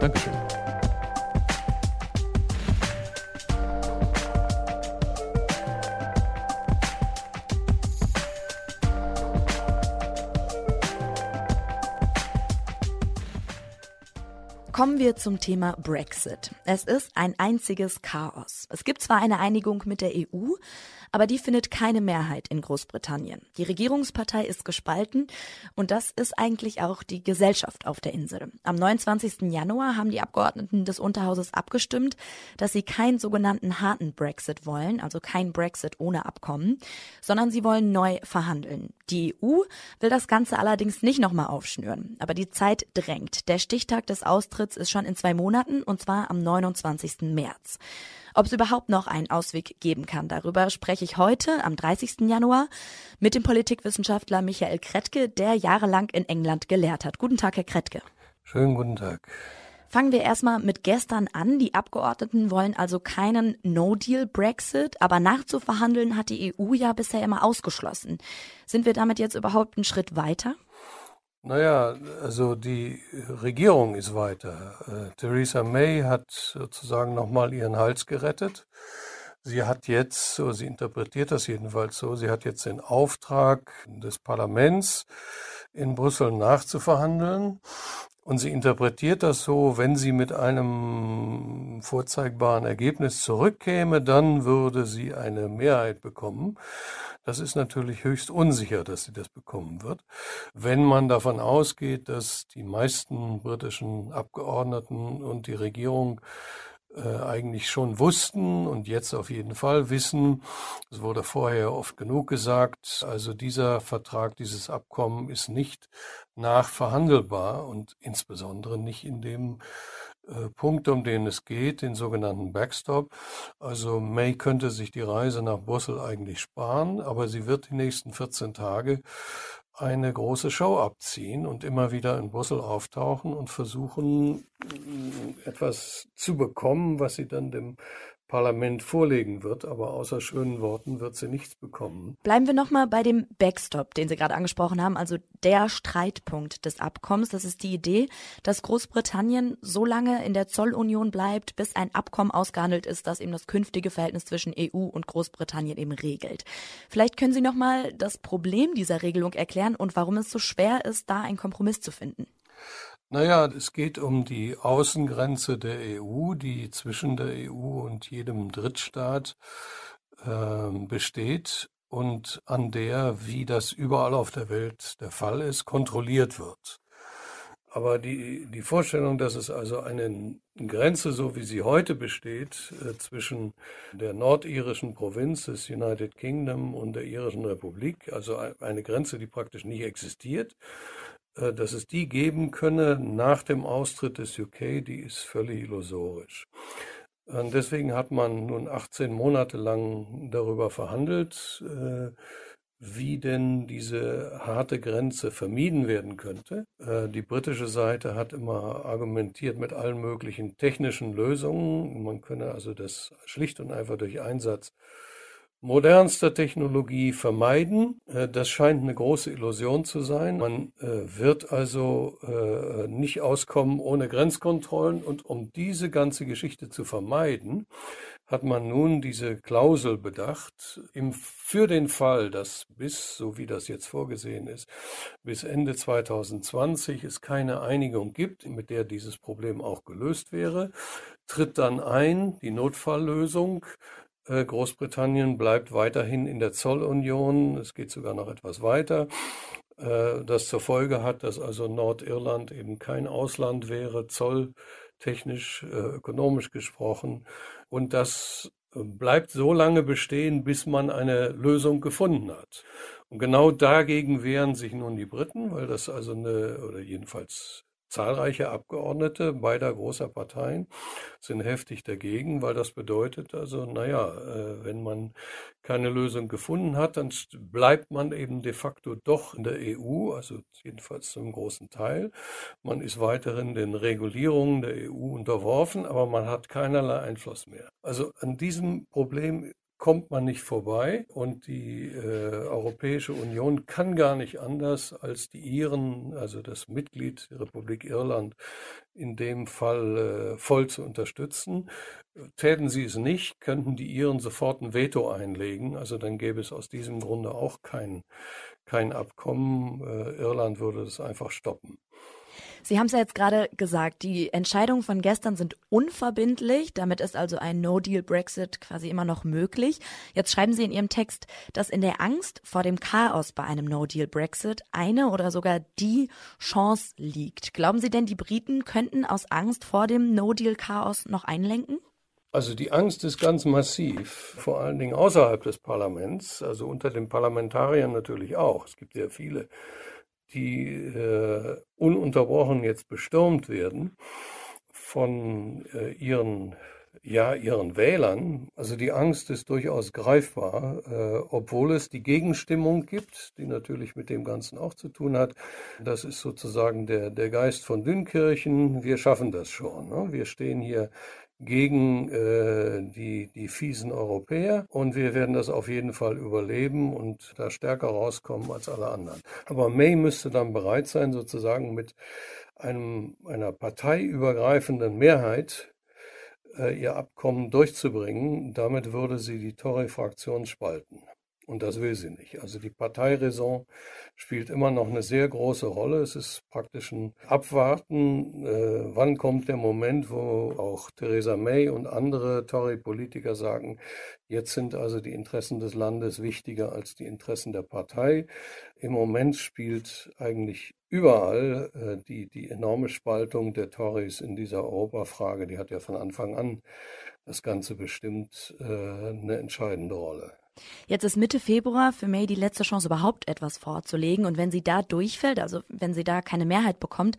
Dankeschön. Kommen wir zum Thema Brexit. Es ist ein einziges Chaos. Es gibt zwar eine Einigung mit der EU, aber die findet keine Mehrheit in Großbritannien. Die Regierungspartei ist gespalten und das ist eigentlich auch die Gesellschaft auf der Insel. Am 29. Januar haben die Abgeordneten des Unterhauses abgestimmt, dass sie keinen sogenannten harten Brexit wollen, also kein Brexit ohne Abkommen, sondern sie wollen neu verhandeln. Die EU will das Ganze allerdings nicht nochmal aufschnüren, aber die Zeit drängt. Der Stichtag des Austritts ist schon in zwei Monaten und zwar am 29. März. Ob es überhaupt noch einen Ausweg geben kann, darüber spreche ich heute, am 30. Januar, mit dem Politikwissenschaftler Michael Kretke, der jahrelang in England gelehrt hat. Guten Tag, Herr Kretke. Schönen guten Tag. Fangen wir erstmal mit gestern an. Die Abgeordneten wollen also keinen No-Deal-Brexit, aber nachzuverhandeln hat die EU ja bisher immer ausgeschlossen. Sind wir damit jetzt überhaupt einen Schritt weiter? Naja, also die Regierung ist weiter. Äh, Theresa May hat sozusagen nochmal ihren Hals gerettet. Sie hat jetzt, so sie interpretiert das jedenfalls so, sie hat jetzt den Auftrag des Parlaments in Brüssel nachzuverhandeln. Und sie interpretiert das so, wenn sie mit einem vorzeigbaren Ergebnis zurückkäme, dann würde sie eine Mehrheit bekommen. Das ist natürlich höchst unsicher, dass sie das bekommen wird. Wenn man davon ausgeht, dass die meisten britischen Abgeordneten und die Regierung eigentlich schon wussten und jetzt auf jeden Fall wissen, es wurde vorher oft genug gesagt, also dieser Vertrag, dieses Abkommen ist nicht nachverhandelbar und insbesondere nicht in dem äh, Punkt, um den es geht, den sogenannten Backstop. Also May könnte sich die Reise nach Brüssel eigentlich sparen, aber sie wird die nächsten 14 Tage eine große Show abziehen und immer wieder in Brüssel auftauchen und versuchen, etwas zu bekommen, was sie dann dem Parlament vorlegen wird, aber außer schönen Worten wird sie nichts bekommen. Bleiben wir nochmal bei dem Backstop, den Sie gerade angesprochen haben, also der Streitpunkt des Abkommens. Das ist die Idee, dass Großbritannien so lange in der Zollunion bleibt, bis ein Abkommen ausgehandelt ist, das eben das künftige Verhältnis zwischen EU und Großbritannien eben regelt. Vielleicht können Sie nochmal das Problem dieser Regelung erklären und warum es so schwer ist, da einen Kompromiss zu finden. Naja, es geht um die Außengrenze der EU, die zwischen der EU und jedem Drittstaat äh, besteht und an der, wie das überall auf der Welt der Fall ist, kontrolliert wird. Aber die, die Vorstellung, dass es also eine Grenze, so wie sie heute besteht, äh, zwischen der nordirischen Provinz des United Kingdom und der irischen Republik, also eine Grenze, die praktisch nicht existiert, dass es die geben könne nach dem Austritt des UK, die ist völlig illusorisch. Deswegen hat man nun 18 Monate lang darüber verhandelt, äh, wie denn diese harte Grenze vermieden werden könnte. Äh, die britische Seite hat immer argumentiert mit allen möglichen technischen Lösungen. Man könne also das schlicht und einfach durch Einsatz modernster Technologie vermeiden. Äh, das scheint eine große Illusion zu sein. Man äh, wird also äh, nicht auskommen ohne Grenzkontrollen. Und um diese ganze Geschichte zu vermeiden, hat man nun diese Klausel bedacht, im, für den Fall, dass bis, so wie das jetzt vorgesehen ist, bis Ende 2020 es keine Einigung gibt, mit der dieses Problem auch gelöst wäre, tritt dann ein die Notfalllösung, Großbritannien bleibt weiterhin in der Zollunion. Es geht sogar noch etwas weiter. Äh, das zur Folge hat, dass also Nordirland eben kein Ausland wäre, zolltechnisch, äh, ökonomisch gesprochen. Und das bleibt so lange bestehen, bis man eine Lösung gefunden hat. Und genau dagegen wehren sich nun die Briten, weil das also eine, oder jedenfalls Zahlreiche Abgeordnete beider großer Parteien sind heftig dagegen, weil das bedeutet also, naja, äh, wenn man keine Lösung gefunden hat, dann bleibt man eben de facto doch in der EU, also jedenfalls zum großen Teil. Man ist weiterhin den Regulierungen der EU unterworfen, aber man hat keinerlei Einfluss mehr. Also an diesem Problem kommt man nicht vorbei und die äh, Europäische Union kann gar nicht anders als die Iren, also das Mitglied der Republik Irland, in dem Fall äh, voll zu unterstützen. Täten sie es nicht, könnten die Iren sofort ein Veto einlegen. Also dann gäbe es aus diesem Grunde auch kein, kein Abkommen. Äh, Irland würde das einfach stoppen. Sie haben es ja jetzt gerade gesagt, die Entscheidungen von gestern sind unverbindlich. Damit ist also ein No-Deal-Brexit quasi immer noch möglich. Jetzt schreiben Sie in Ihrem Text, dass in der Angst vor dem Chaos bei einem No-Deal-Brexit eine oder sogar die Chance liegt. Glauben Sie denn, die Briten könnten aus Angst vor dem No-Deal-Chaos noch einlenken? Also die Angst ist ganz massiv, vor allen Dingen außerhalb des Parlaments, also unter den Parlamentariern natürlich auch. Es gibt sehr viele die äh, ununterbrochen jetzt bestürmt werden von äh, ihren ja, ihren Wählern. Also die Angst ist durchaus greifbar, äh, obwohl es die Gegenstimmung gibt, die natürlich mit dem Ganzen auch zu tun hat. Das ist sozusagen der, der Geist von Dünnkirchen. Wir schaffen das schon. Ne? Wir stehen hier gegen äh, die, die fiesen Europäer und wir werden das auf jeden Fall überleben und da stärker rauskommen als alle anderen. Aber May müsste dann bereit sein, sozusagen mit einem, einer parteiübergreifenden Mehrheit äh, ihr Abkommen durchzubringen. Damit würde sie die Tory-Fraktion spalten. Und das will sie nicht. Also die Parteiräson spielt immer noch eine sehr große Rolle. Es ist praktisch ein Abwarten, äh, wann kommt der Moment, wo auch Theresa May und andere Tory-Politiker sagen, jetzt sind also die Interessen des Landes wichtiger als die Interessen der Partei. Im Moment spielt eigentlich überall äh, die, die enorme Spaltung der Tories in dieser Europafrage, die hat ja von Anfang an das Ganze bestimmt, äh, eine entscheidende Rolle. Jetzt ist Mitte Februar für May die letzte Chance, überhaupt etwas vorzulegen. Und wenn sie da durchfällt, also wenn sie da keine Mehrheit bekommt,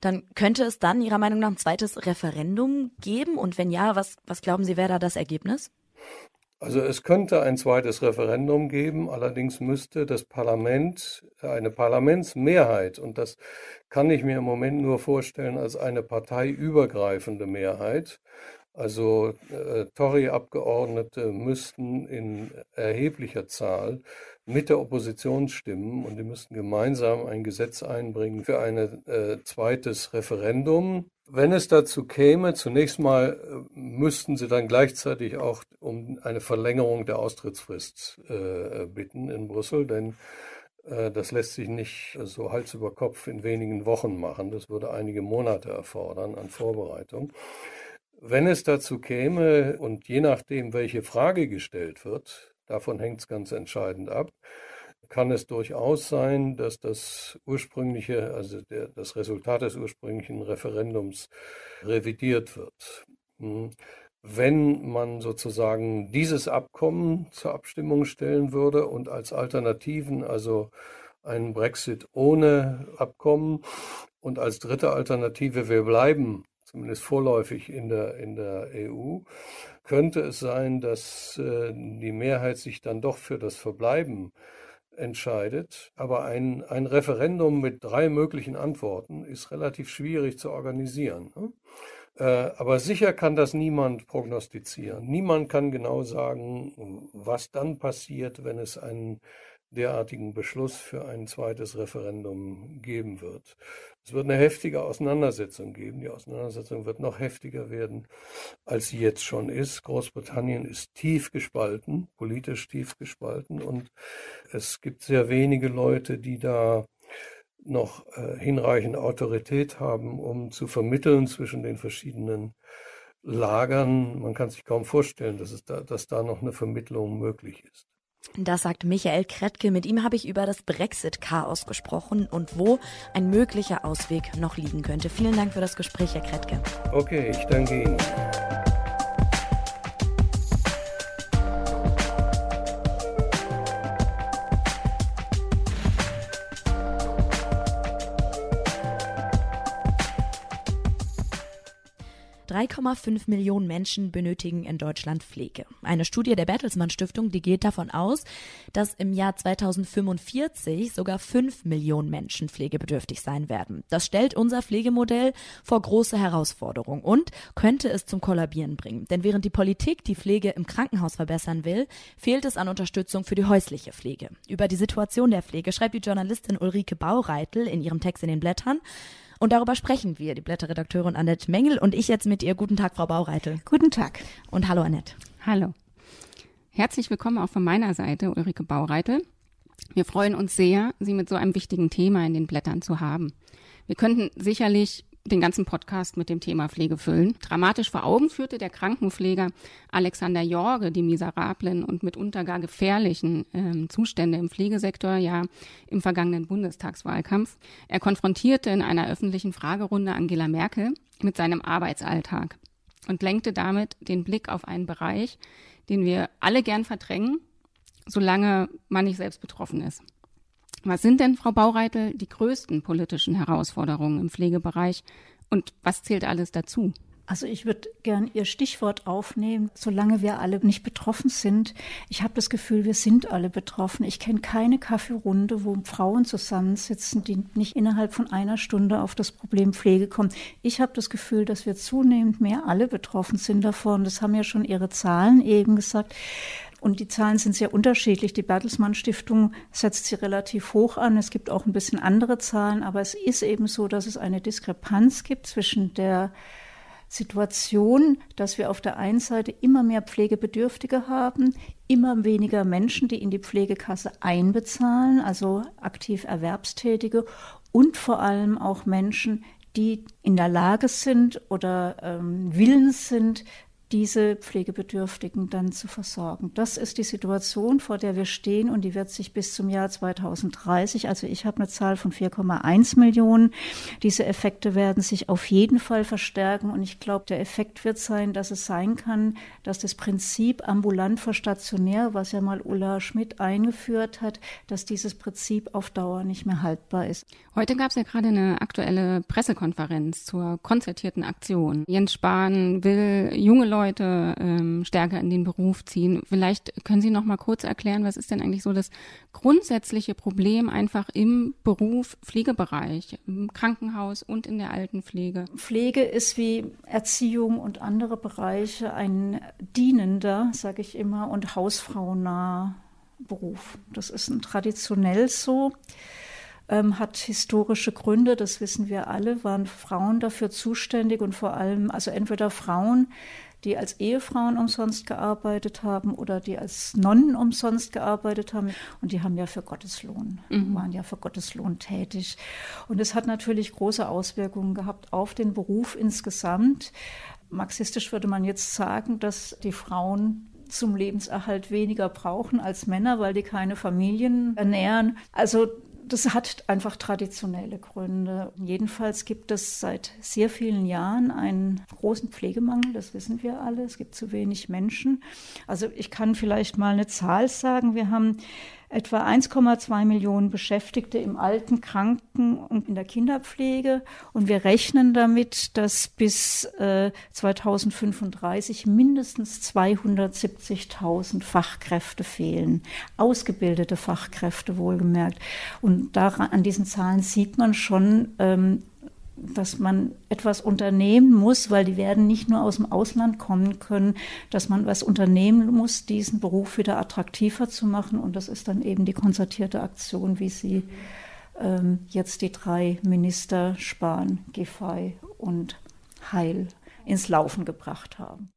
dann könnte es dann Ihrer Meinung nach ein zweites Referendum geben? Und wenn ja, was, was glauben Sie, wäre da das Ergebnis? Also es könnte ein zweites Referendum geben, allerdings müsste das Parlament, eine Parlamentsmehrheit, und das kann ich mir im Moment nur vorstellen als eine parteiübergreifende Mehrheit, also äh, Tory-Abgeordnete müssten in erheblicher Zahl mit der Opposition stimmen und die müssten gemeinsam ein Gesetz einbringen für ein äh, zweites Referendum. Wenn es dazu käme, zunächst mal äh, müssten sie dann gleichzeitig auch um eine Verlängerung der Austrittsfrist äh, bitten in Brüssel, denn äh, das lässt sich nicht so Hals über Kopf in wenigen Wochen machen. Das würde einige Monate erfordern an Vorbereitung. Wenn es dazu käme und je nachdem, welche Frage gestellt wird, davon hängt es ganz entscheidend ab, kann es durchaus sein, dass das ursprüngliche, also der, das Resultat des ursprünglichen Referendums revidiert wird. Hm. Wenn man sozusagen dieses Abkommen zur Abstimmung stellen würde und als Alternativen, also einen Brexit ohne Abkommen und als dritte Alternative, wir bleiben zumindest vorläufig in der, in der EU, könnte es sein, dass äh, die Mehrheit sich dann doch für das Verbleiben entscheidet. Aber ein, ein Referendum mit drei möglichen Antworten ist relativ schwierig zu organisieren. Ne? Äh, aber sicher kann das niemand prognostizieren. Niemand kann genau sagen, was dann passiert, wenn es einen derartigen Beschluss für ein zweites Referendum geben wird. Es wird eine heftige Auseinandersetzung geben. Die Auseinandersetzung wird noch heftiger werden, als sie jetzt schon ist. Großbritannien ist tief gespalten, politisch tief gespalten und es gibt sehr wenige Leute, die da noch äh, hinreichend Autorität haben, um zu vermitteln zwischen den verschiedenen Lagern. Man kann sich kaum vorstellen, dass, es da, dass da noch eine Vermittlung möglich ist. Das sagt Michael Kretke. Mit ihm habe ich über das Brexit-Chaos gesprochen und wo ein möglicher Ausweg noch liegen könnte. Vielen Dank für das Gespräch, Herr Kretke. Okay, ich danke Ihnen. 3,5 Millionen Menschen benötigen in Deutschland Pflege. Eine Studie der Bertelsmann Stiftung, die geht davon aus, dass im Jahr 2045 sogar 5 Millionen Menschen pflegebedürftig sein werden. Das stellt unser Pflegemodell vor große Herausforderungen und könnte es zum Kollabieren bringen. Denn während die Politik die Pflege im Krankenhaus verbessern will, fehlt es an Unterstützung für die häusliche Pflege. Über die Situation der Pflege schreibt die Journalistin Ulrike Baureitel in ihrem Text in den Blättern. Und darüber sprechen wir, die Blätterredakteurin Annette Mengel und ich jetzt mit ihr. Guten Tag, Frau Baureitel. Guten Tag. Und hallo, Annette. Hallo. Herzlich willkommen auch von meiner Seite, Ulrike Baureitel. Wir freuen uns sehr, Sie mit so einem wichtigen Thema in den Blättern zu haben. Wir könnten sicherlich den ganzen Podcast mit dem Thema Pflege füllen. Dramatisch vor Augen führte der Krankenpfleger Alexander Jorge die miserablen und mitunter gar gefährlichen äh, Zustände im Pflegesektor ja im vergangenen Bundestagswahlkampf. Er konfrontierte in einer öffentlichen Fragerunde Angela Merkel mit seinem Arbeitsalltag und lenkte damit den Blick auf einen Bereich, den wir alle gern verdrängen, solange man nicht selbst betroffen ist. Was sind denn, Frau Baureitel, die größten politischen Herausforderungen im Pflegebereich und was zählt alles dazu? Also ich würde gern Ihr Stichwort aufnehmen, solange wir alle nicht betroffen sind. Ich habe das Gefühl, wir sind alle betroffen. Ich kenne keine Kaffeerunde, wo Frauen zusammensitzen, die nicht innerhalb von einer Stunde auf das Problem Pflege kommen. Ich habe das Gefühl, dass wir zunehmend mehr alle betroffen sind davon. Das haben ja schon Ihre Zahlen eben gesagt. Und die Zahlen sind sehr unterschiedlich. Die Bertelsmann Stiftung setzt sie relativ hoch an. Es gibt auch ein bisschen andere Zahlen, aber es ist eben so, dass es eine Diskrepanz gibt zwischen der Situation, dass wir auf der einen Seite immer mehr Pflegebedürftige haben, immer weniger Menschen, die in die Pflegekasse einbezahlen, also aktiv Erwerbstätige und vor allem auch Menschen, die in der Lage sind oder ähm, willens sind, diese Pflegebedürftigen dann zu versorgen. Das ist die Situation, vor der wir stehen und die wird sich bis zum Jahr 2030, also ich habe eine Zahl von 4,1 Millionen. Diese Effekte werden sich auf jeden Fall verstärken und ich glaube, der Effekt wird sein, dass es sein kann, dass das Prinzip ambulant vor stationär, was ja mal Ulla Schmidt eingeführt hat, dass dieses Prinzip auf Dauer nicht mehr haltbar ist. Heute gab es ja gerade eine aktuelle Pressekonferenz zur konzertierten Aktion. Jens Spahn will junge Leute Leute ähm, stärker in den Beruf ziehen. Vielleicht können Sie noch mal kurz erklären, was ist denn eigentlich so das grundsätzliche Problem einfach im Beruf Pflegebereich, im Krankenhaus und in der Altenpflege? Pflege ist wie Erziehung und andere Bereiche ein dienender, sage ich immer, und hausfrauennah Beruf. Das ist ein traditionell so ähm, hat historische Gründe, das wissen wir alle, waren Frauen dafür zuständig und vor allem, also entweder Frauen, die als Ehefrauen umsonst gearbeitet haben oder die als Nonnen umsonst gearbeitet haben. Und die haben ja für Gotteslohn, mhm. waren ja für Gotteslohn tätig. Und es hat natürlich große Auswirkungen gehabt auf den Beruf insgesamt. Marxistisch würde man jetzt sagen, dass die Frauen zum Lebenserhalt weniger brauchen als Männer, weil die keine Familien ernähren. Also das hat einfach traditionelle Gründe. Jedenfalls gibt es seit sehr vielen Jahren einen großen Pflegemangel, das wissen wir alle. Es gibt zu wenig Menschen. Also ich kann vielleicht mal eine Zahl sagen. Wir haben etwa 1,2 Millionen Beschäftigte im Alten, Kranken und in der Kinderpflege. Und wir rechnen damit, dass bis äh, 2035 mindestens 270.000 Fachkräfte fehlen. Ausgebildete Fachkräfte wohlgemerkt. Und daran, an diesen Zahlen sieht man schon, ähm, dass man etwas unternehmen muss, weil die werden nicht nur aus dem Ausland kommen können, dass man was unternehmen muss, diesen Beruf wieder attraktiver zu machen. Und das ist dann eben die konzertierte Aktion, wie sie ähm, jetzt die drei Minister Spahn, Giffey und Heil ins Laufen gebracht haben.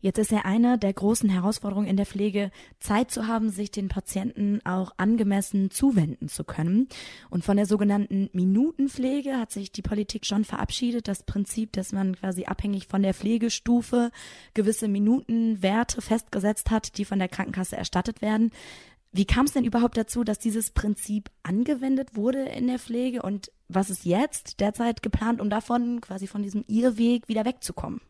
Jetzt ist ja eine der großen Herausforderungen in der Pflege, Zeit zu haben, sich den Patienten auch angemessen zuwenden zu können. Und von der sogenannten Minutenpflege hat sich die Politik schon verabschiedet. Das Prinzip, dass man quasi abhängig von der Pflegestufe gewisse Minutenwerte festgesetzt hat, die von der Krankenkasse erstattet werden. Wie kam es denn überhaupt dazu, dass dieses Prinzip angewendet wurde in der Pflege und was ist jetzt derzeit geplant, um davon quasi von diesem Irrweg wieder wegzukommen?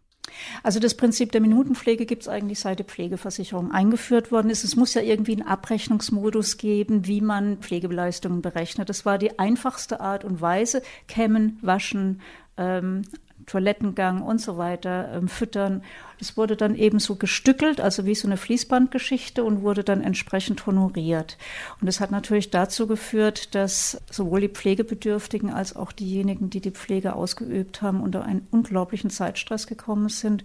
Also das Prinzip der Minutenpflege gibt es eigentlich seit die Pflegeversicherung eingeführt worden ist. Es muss ja irgendwie einen Abrechnungsmodus geben, wie man Pflegeleistungen berechnet. Das war die einfachste Art und Weise. Kämmen, waschen, ähm, Toilettengang und so weiter ähm, füttern. Das wurde dann eben so gestückelt, also wie so eine Fließbandgeschichte und wurde dann entsprechend honoriert. Und das hat natürlich dazu geführt, dass sowohl die Pflegebedürftigen als auch diejenigen, die die Pflege ausgeübt haben, unter einen unglaublichen Zeitstress gekommen sind.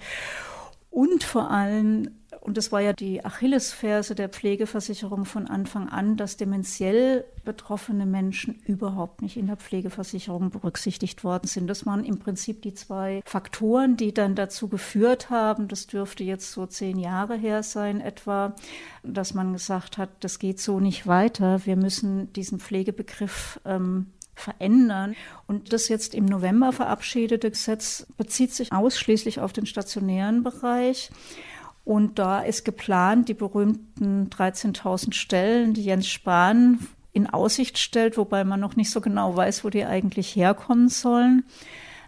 Und vor allem und das war ja die Achillesferse der Pflegeversicherung von Anfang an, dass dementiell betroffene Menschen überhaupt nicht in der Pflegeversicherung berücksichtigt worden sind. Das waren im Prinzip die zwei Faktoren, die dann dazu geführt haben, das dürfte jetzt so zehn Jahre her sein etwa, dass man gesagt hat, das geht so nicht weiter. Wir müssen diesen Pflegebegriff ähm, verändern. Und das jetzt im November verabschiedete Gesetz bezieht sich ausschließlich auf den stationären Bereich. Und da ist geplant, die berühmten 13.000 Stellen, die Jens Spahn in Aussicht stellt, wobei man noch nicht so genau weiß, wo die eigentlich herkommen sollen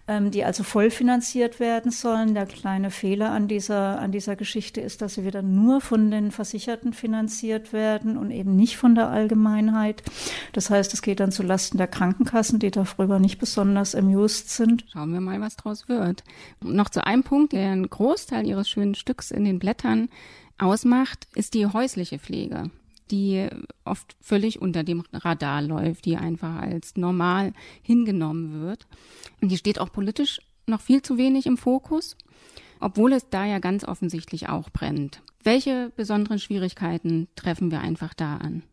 ähm, die also vollfinanziert werden sollen. Der kleine Fehler an dieser, an dieser Geschichte ist, dass sie wieder nur von den Versicherten finanziert werden und eben nicht von der Allgemeinheit. Das heißt, es geht dann zulasten der Krankenkassen, die darüber nicht besonders amused sind. Schauen wir mal, was draus wird. Noch zu einem Punkt, der einen Großteil Ihres schönen Stücks in den Blättern ausmacht, ist die häusliche Pflege die oft völlig unter dem Radar läuft, die einfach als normal hingenommen wird. Und die steht auch politisch noch viel zu wenig im Fokus, obwohl es da ja ganz offensichtlich auch brennt. Welche besonderen Schwierigkeiten treffen wir einfach da an?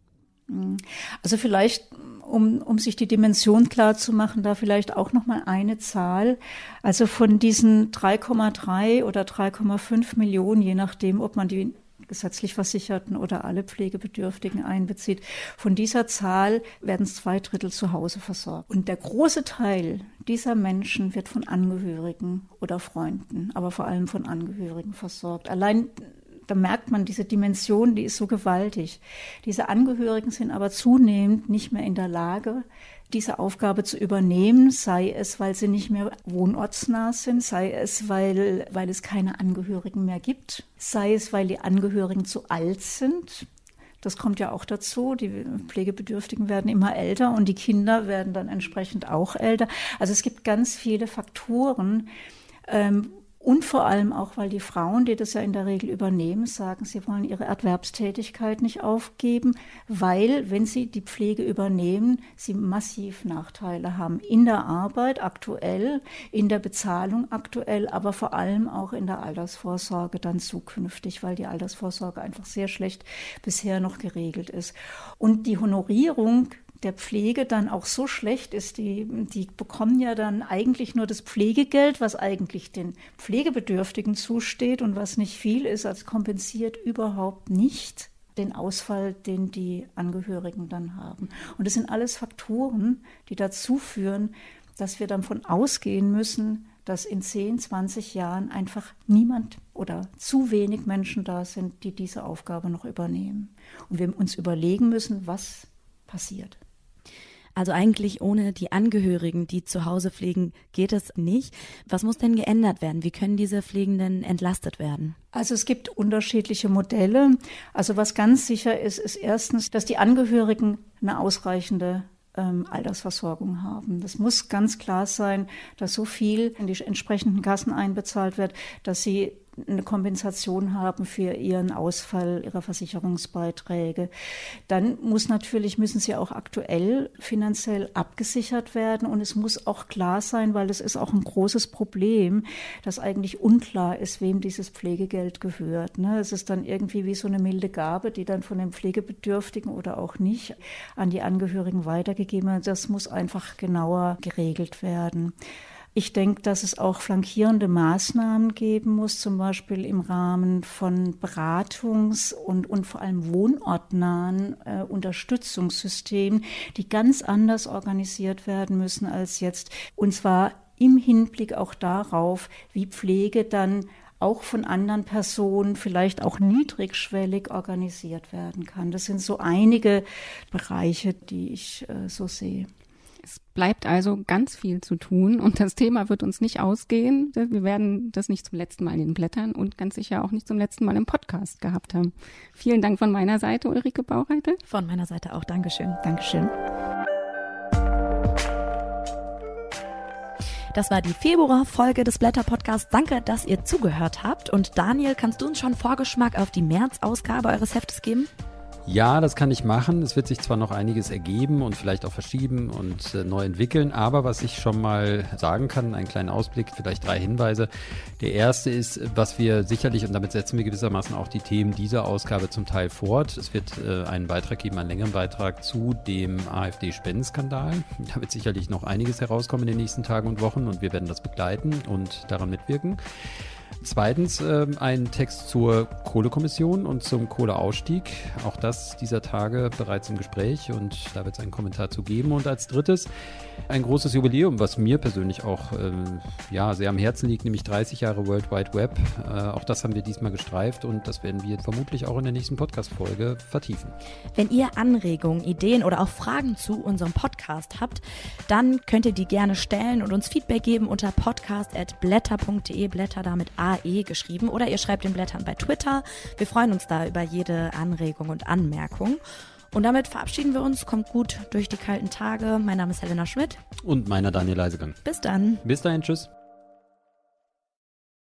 Also vielleicht, um, um sich die Dimension klar zu machen, da vielleicht auch noch mal eine Zahl. Also von diesen 3,3 oder 3,5 Millionen, je nachdem, ob man die gesetzlich Versicherten oder alle Pflegebedürftigen einbezieht. Von dieser Zahl werden zwei Drittel zu Hause versorgt. Und der große Teil dieser Menschen wird von Angehörigen oder Freunden, aber vor allem von Angehörigen versorgt. Allein da merkt man diese Dimension, die ist so gewaltig. Diese Angehörigen sind aber zunehmend nicht mehr in der Lage, diese Aufgabe zu übernehmen, sei es, weil sie nicht mehr wohnortsnah sind, sei es, weil, weil es keine Angehörigen mehr gibt, sei es, weil die Angehörigen zu alt sind. Das kommt ja auch dazu. Die Pflegebedürftigen werden immer älter und die Kinder werden dann entsprechend auch älter. Also es gibt ganz viele Faktoren, ähm, Und vor allem auch, weil die Frauen, die das ja in der Regel übernehmen, sagen, sie wollen ihre Erwerbstätigkeit nicht aufgeben, weil, wenn sie die Pflege übernehmen, sie massiv Nachteile haben in der Arbeit aktuell, in der Bezahlung aktuell, aber vor allem auch in der Altersvorsorge dann zukünftig, weil die Altersvorsorge einfach sehr schlecht bisher noch geregelt ist. Und die Honorierung der Pflege dann auch so schlecht ist, die, die bekommen ja dann eigentlich nur das Pflegegeld, was eigentlich den Pflegebedürftigen zusteht und was nicht viel ist, als kompensiert überhaupt nicht den Ausfall, den die Angehörigen dann haben. Und das sind alles Faktoren, die dazu führen, dass wir davon ausgehen müssen, dass in 10, 20 Jahren einfach niemand oder zu wenig Menschen da sind, die diese Aufgabe noch übernehmen. Und wir uns überlegen müssen, was passiert. Also eigentlich ohne die Angehörigen, die zu Hause pflegen, geht es nicht. Was muss denn geändert werden? Wie können diese Pflegenden entlastet werden? Also es gibt unterschiedliche Modelle. Also was ganz sicher ist, ist erstens, dass die Angehörigen eine ausreichende ähm, Altersversorgung haben. Das muss ganz klar sein, dass so viel in die entsprechenden Kassen einbezahlt wird, dass sie eine Kompensation haben für ihren Ausfall ihrer Versicherungsbeiträge. Dann muss natürlich, müssen sie auch aktuell finanziell abgesichert werden und es muss auch klar sein, weil es ist auch ein großes Problem, dass eigentlich unklar ist, wem dieses Pflegegeld gehört. Ne? Es ist dann irgendwie wie so eine milde Gabe, die dann von den Pflegebedürftigen oder auch nicht an die Angehörigen weitergegeben wird. Das muss einfach genauer geregelt werden. Ich denke, dass es auch flankierende Maßnahmen geben muss, zum Beispiel im Rahmen von Beratungs- und, und vor allem wohnortnahen äh, Unterstützungssystemen, die ganz anders organisiert werden müssen als jetzt. Und zwar im Hinblick auch darauf, wie Pflege dann auch von anderen Personen vielleicht auch niedrigschwellig organisiert werden kann. Das sind so einige Bereiche, die ich äh, so sehe. Es bleibt also ganz viel zu tun und das Thema wird uns nicht ausgehen. Wir werden das nicht zum letzten Mal in den Blättern und ganz sicher auch nicht zum letzten Mal im Podcast gehabt haben. Vielen Dank von meiner Seite, Ulrike Baureite. Von meiner Seite auch Dankeschön. Dankeschön. Das war die Februar-Folge des Blätter-Podcasts. Danke, dass ihr zugehört habt. Und Daniel, kannst du uns schon Vorgeschmack auf die März-Ausgabe eures Heftes geben? Ja, das kann ich machen. Es wird sich zwar noch einiges ergeben und vielleicht auch verschieben und äh, neu entwickeln, aber was ich schon mal sagen kann, einen kleinen Ausblick, vielleicht drei Hinweise. Der erste ist, was wir sicherlich, und damit setzen wir gewissermaßen auch die Themen dieser Ausgabe zum Teil fort. Es wird äh, einen Beitrag geben, einen längeren Beitrag zu dem AfD-Spendenskandal. Da wird sicherlich noch einiges herauskommen in den nächsten Tagen und Wochen und wir werden das begleiten und daran mitwirken. Zweitens äh, ein Text zur Kohlekommission und zum Kohleausstieg. Auch das dieser Tage bereits im Gespräch und da wird es einen Kommentar zu geben. Und als drittes ein großes Jubiläum, was mir persönlich auch ähm, ja, sehr am Herzen liegt, nämlich 30 Jahre World Wide Web. Äh, auch das haben wir diesmal gestreift und das werden wir vermutlich auch in der nächsten Podcast-Folge vertiefen. Wenn ihr Anregungen, Ideen oder auch Fragen zu unserem Podcast habt, dann könnt ihr die gerne stellen und uns Feedback geben unter podcast.blätter.de, Blätter damit AE geschrieben oder ihr schreibt den Blättern bei Twitter. Wir freuen uns da über jede Anregung und Anmerkung. Und damit verabschieden wir uns. Kommt gut durch die kalten Tage. Mein Name ist Helena Schmidt. Und meiner Daniel Leisegang. Bis dann. Bis dahin. Tschüss.